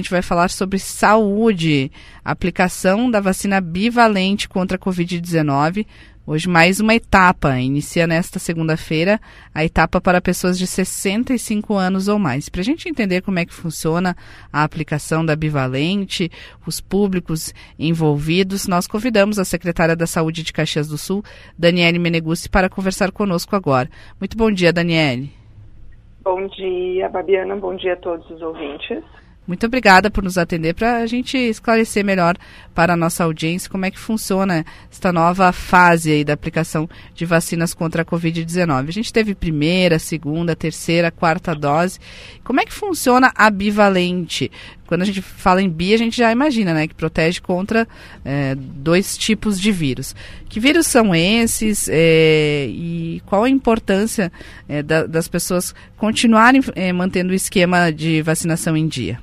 A gente vai falar sobre saúde, aplicação da vacina bivalente contra a Covid-19. Hoje, mais uma etapa. Inicia nesta segunda-feira a etapa para pessoas de 65 anos ou mais. Para a gente entender como é que funciona a aplicação da bivalente, os públicos envolvidos, nós convidamos a secretária da Saúde de Caxias do Sul, Daniele Meneguzzi, para conversar conosco agora. Muito bom dia, Daniele. Bom dia, Babiana. Bom dia a todos os ouvintes. Muito obrigada por nos atender para a gente esclarecer melhor para a nossa audiência como é que funciona esta nova fase aí da aplicação de vacinas contra a Covid-19. A gente teve primeira, segunda, terceira, quarta dose. Como é que funciona a bivalente? Quando a gente fala em bi, a gente já imagina, né, que protege contra é, dois tipos de vírus. Que vírus são esses é, e qual a importância é, da, das pessoas continuarem mantendo o esquema de vacinação em dia?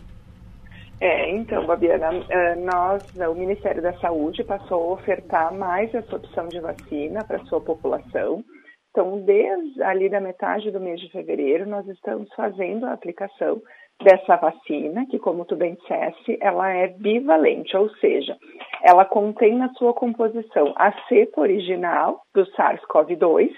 É, então, Babiana, é, nós, o Ministério da Saúde passou a ofertar mais essa opção de vacina para a sua população. Então, desde ali da metade do mês de fevereiro, nós estamos fazendo a aplicação dessa vacina, que, como tu bem disseste, ela é bivalente, ou seja, ela contém na sua composição a cepa original do SARS-CoV-2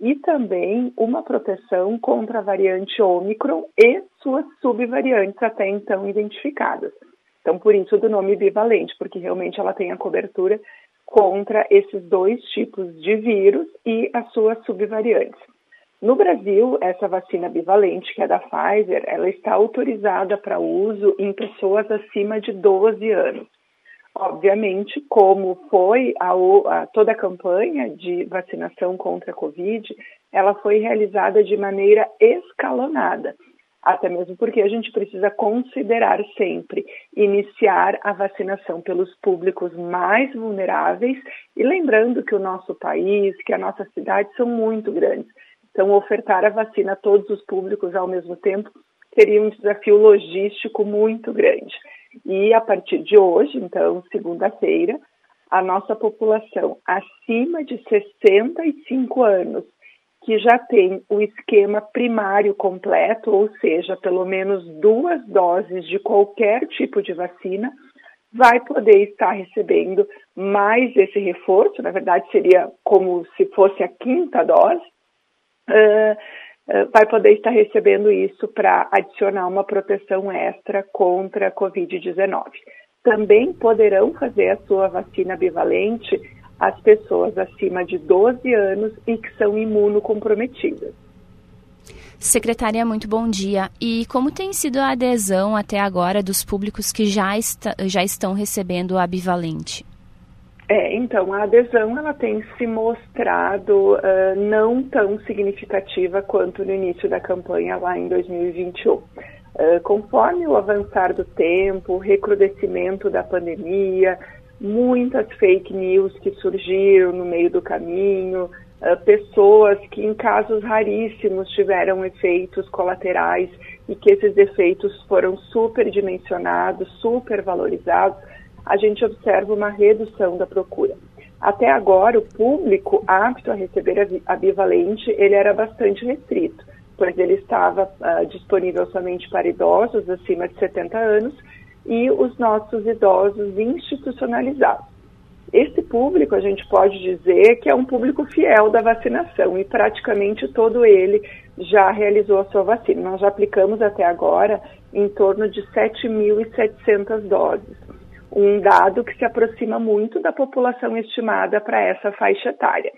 e também uma proteção contra a variante Ômicron e suas subvariantes até então identificadas. Então, por isso do nome bivalente, porque realmente ela tem a cobertura contra esses dois tipos de vírus e as suas subvariantes. No Brasil, essa vacina bivalente, que é da Pfizer, ela está autorizada para uso em pessoas acima de 12 anos. Obviamente, como foi a, a, toda a campanha de vacinação contra a Covid, ela foi realizada de maneira escalonada, até mesmo porque a gente precisa considerar sempre iniciar a vacinação pelos públicos mais vulneráveis e lembrando que o nosso país, que a nossa cidade são muito grandes. Então, ofertar a vacina a todos os públicos ao mesmo tempo seria um desafio logístico muito grande. E a partir de hoje, então, segunda-feira, a nossa população acima de 65 anos, que já tem o esquema primário completo, ou seja, pelo menos duas doses de qualquer tipo de vacina, vai poder estar recebendo mais esse reforço, na verdade seria como se fosse a quinta dose, uh, vai poder estar recebendo isso para adicionar uma proteção extra contra a Covid-19. Também poderão fazer a sua vacina bivalente as pessoas acima de 12 anos e que são imunocomprometidas. Secretária, muito bom dia. E como tem sido a adesão até agora dos públicos que já, está, já estão recebendo a bivalente? É, então, a adesão ela tem se mostrado uh, não tão significativa quanto no início da campanha lá em 2021. Uh, conforme o avançar do tempo, o recrudescimento da pandemia, muitas fake news que surgiram no meio do caminho, uh, pessoas que em casos raríssimos tiveram efeitos colaterais e que esses efeitos foram superdimensionados, supervalorizados, a gente observa uma redução da procura. Até agora, o público apto a receber a bivalente, ele era bastante restrito, pois ele estava uh, disponível somente para idosos acima de 70 anos e os nossos idosos institucionalizados. Esse público, a gente pode dizer que é um público fiel da vacinação e praticamente todo ele já realizou a sua vacina. Nós já aplicamos até agora em torno de 7.700 doses um dado que se aproxima muito da população estimada para essa faixa etária.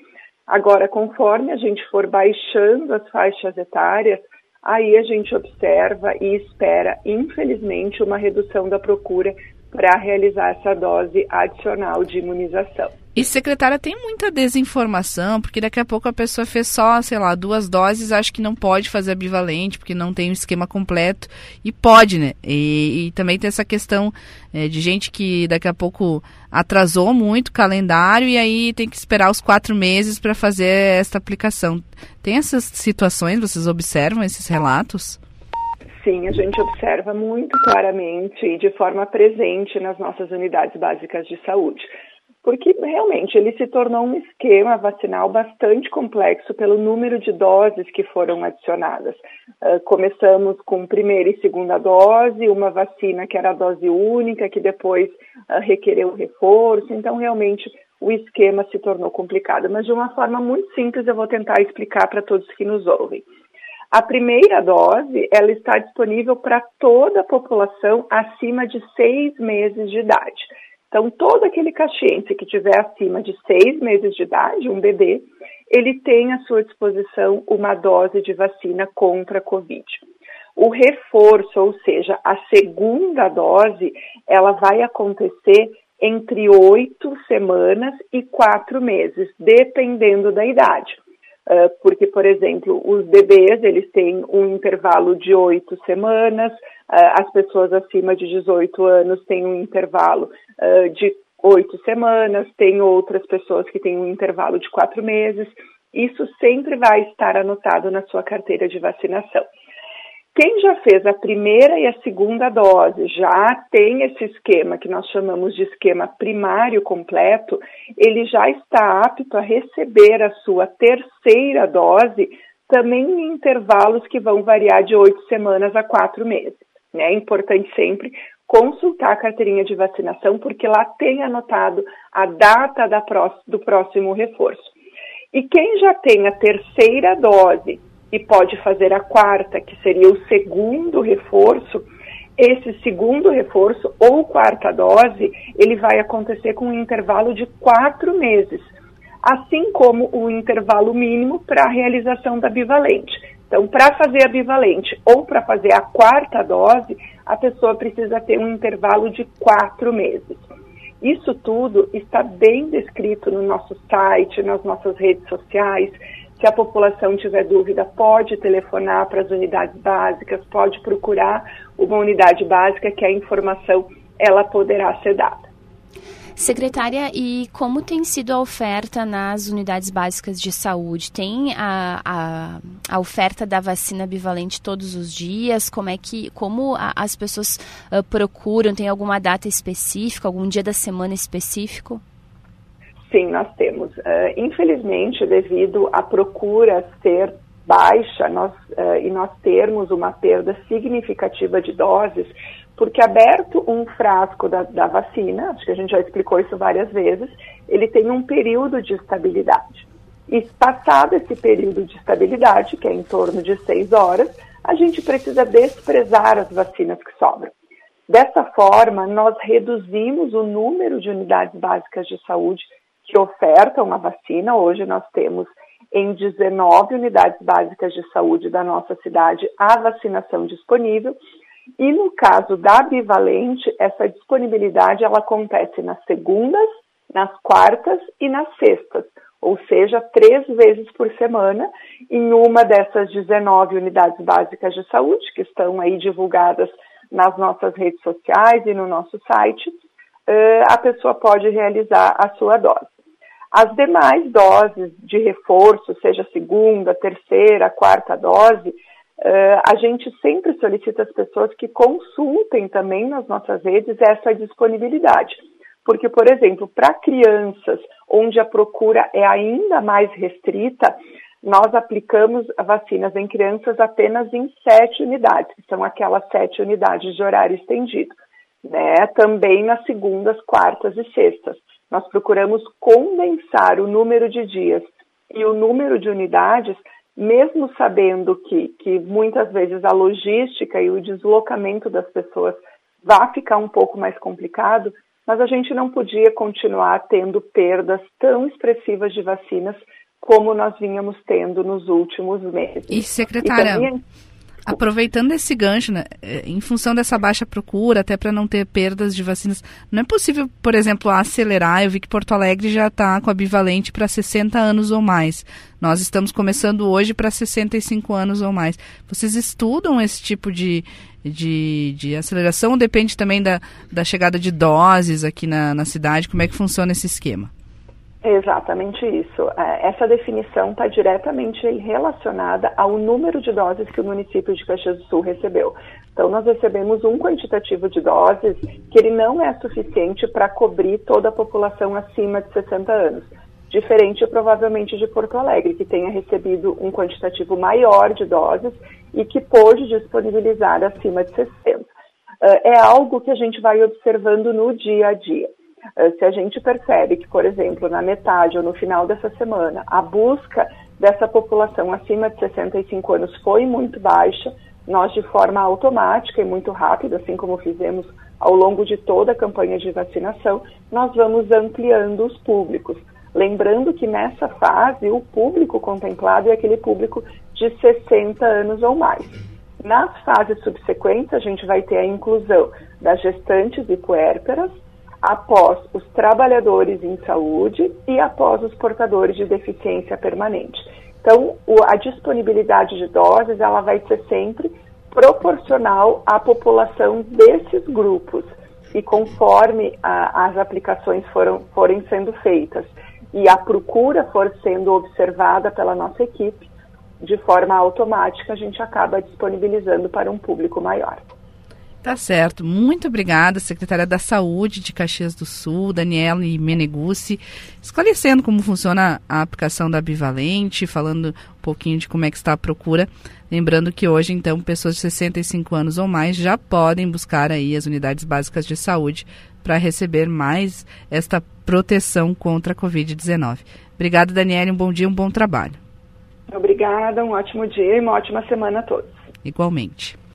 Agora, conforme a gente for baixando as faixas etárias, aí a gente observa e espera, infelizmente, uma redução da procura para realizar essa dose adicional de imunização. E secretária, tem muita desinformação, porque daqui a pouco a pessoa fez só, sei lá, duas doses, acha que não pode fazer a bivalente, porque não tem o esquema completo. E pode, né? E, e também tem essa questão é, de gente que daqui a pouco atrasou muito o calendário e aí tem que esperar os quatro meses para fazer esta aplicação. Tem essas situações, vocês observam esses relatos? Sim, a gente observa muito claramente e de forma presente nas nossas unidades básicas de saúde porque realmente ele se tornou um esquema vacinal bastante complexo pelo número de doses que foram adicionadas. Uh, começamos com primeira e segunda dose, uma vacina que era a dose única, que depois uh, requereu reforço, então realmente o esquema se tornou complicado. Mas de uma forma muito simples eu vou tentar explicar para todos que nos ouvem. A primeira dose, ela está disponível para toda a população acima de seis meses de idade. Então, todo aquele caxiense que tiver acima de seis meses de idade, um bebê, ele tem à sua disposição uma dose de vacina contra a Covid. O reforço, ou seja, a segunda dose, ela vai acontecer entre oito semanas e quatro meses, dependendo da idade. Uh, porque, por exemplo, os bebês, eles têm um intervalo de oito semanas, uh, as pessoas acima de 18 anos têm um intervalo uh, de oito semanas, tem outras pessoas que têm um intervalo de quatro meses. Isso sempre vai estar anotado na sua carteira de vacinação. Quem já fez a primeira e a segunda dose, já tem esse esquema que nós chamamos de esquema primário completo, ele já está apto a receber a sua terceira dose também em intervalos que vão variar de oito semanas a quatro meses. Né? É importante sempre consultar a carteirinha de vacinação, porque lá tem anotado a data do próximo reforço. E quem já tem a terceira dose e pode fazer a quarta, que seria o segundo reforço, esse segundo reforço ou quarta dose, ele vai acontecer com um intervalo de quatro meses, assim como o intervalo mínimo para a realização da bivalente. Então, para fazer a bivalente ou para fazer a quarta dose, a pessoa precisa ter um intervalo de quatro meses. Isso tudo está bem descrito no nosso site, nas nossas redes sociais. Se a população tiver dúvida, pode telefonar para as unidades básicas, pode procurar uma unidade básica que a informação ela poderá ser dada. Secretária, e como tem sido a oferta nas unidades básicas de saúde? Tem a, a, a oferta da vacina bivalente todos os dias? Como é que, como a, as pessoas uh, procuram? Tem alguma data específica, algum dia da semana específico? Sim, nós temos. Uh, infelizmente, devido à procura ser baixa nós, uh, e nós termos uma perda significativa de doses, porque aberto um frasco da, da, vacina, acho que a gente já explicou isso várias vezes, ele tem um período de estabilidade. E passado esse período de estabilidade, que é em torno de seis horas, a gente precisa desprezar as vacinas que sobram. Dessa forma, nós reduzimos o número de unidades básicas de saúde que ofertam a vacina. Hoje nós temos em 19 unidades básicas de saúde da nossa cidade a vacinação disponível. E no caso da bivalente, essa disponibilidade ela acontece nas segundas, nas quartas e nas sextas, ou seja, três vezes por semana, em uma dessas 19 unidades básicas de saúde, que estão aí divulgadas nas nossas redes sociais e no nosso site, a pessoa pode realizar a sua dose. As demais doses de reforço, seja segunda, terceira, quarta dose, uh, a gente sempre solicita às pessoas que consultem também nas nossas redes essa disponibilidade. Porque, por exemplo, para crianças, onde a procura é ainda mais restrita, nós aplicamos vacinas em crianças apenas em sete unidades, que são aquelas sete unidades de horário estendido. Né? Também nas segundas, quartas e sextas. Nós procuramos condensar o número de dias e o número de unidades, mesmo sabendo que, que muitas vezes a logística e o deslocamento das pessoas vai ficar um pouco mais complicado, mas a gente não podia continuar tendo perdas tão expressivas de vacinas como nós vínhamos tendo nos últimos meses. E, secretária, e também... Aproveitando esse gancho, né, é, em função dessa baixa procura, até para não ter perdas de vacinas, não é possível, por exemplo, acelerar? Eu vi que Porto Alegre já está com a bivalente para 60 anos ou mais. Nós estamos começando hoje para 65 anos ou mais. Vocês estudam esse tipo de, de, de aceleração depende também da, da chegada de doses aqui na, na cidade? Como é que funciona esse esquema? Exatamente isso. É, essa definição está diretamente relacionada ao número de doses que o município de Caxias do Sul recebeu. Então, nós recebemos um quantitativo de doses que ele não é suficiente para cobrir toda a população acima de 60 anos. Diferente, provavelmente, de Porto Alegre, que tenha recebido um quantitativo maior de doses e que pôde disponibilizar acima de 60. É, é algo que a gente vai observando no dia a dia. Eh, se a gente percebe que, por exemplo, na metade ou no final dessa semana, a busca dessa população acima de 65 anos foi muito baixa, nós, de forma automática e muito rápida, assim como fizemos ao longo de toda a campanha de vacinação, nós vamos ampliando os públicos. Lembrando que nessa fase, o público contemplado é aquele público de 60 anos ou mais. Nas fases subsequentes, a gente vai ter a inclusão das gestantes e puérperas, após os trabalhadores em saúde e após os portadores de deficiência permanente. Então, a disponibilidade de doses ela vai ser sempre proporcional à população desses grupos e conforme a, as aplicações foram, forem sendo feitas e a procura for sendo observada pela nossa equipe, de forma automática a gente acaba disponibilizando para um público maior. Tá certo. Muito obrigada, secretária da Saúde de Caxias do Sul, Daniela Menegucci, esclarecendo como funciona a aplicação da Bivalente, falando um pouquinho de como é que está a procura. Lembrando que hoje, então, pessoas de 65 anos ou mais já podem buscar aí as unidades básicas de saúde para receber mais esta proteção contra a Covid-19. Obrigada, Daniela. Um bom dia, um bom trabalho. Obrigada, um ótimo dia e uma ótima semana a todos. Igualmente.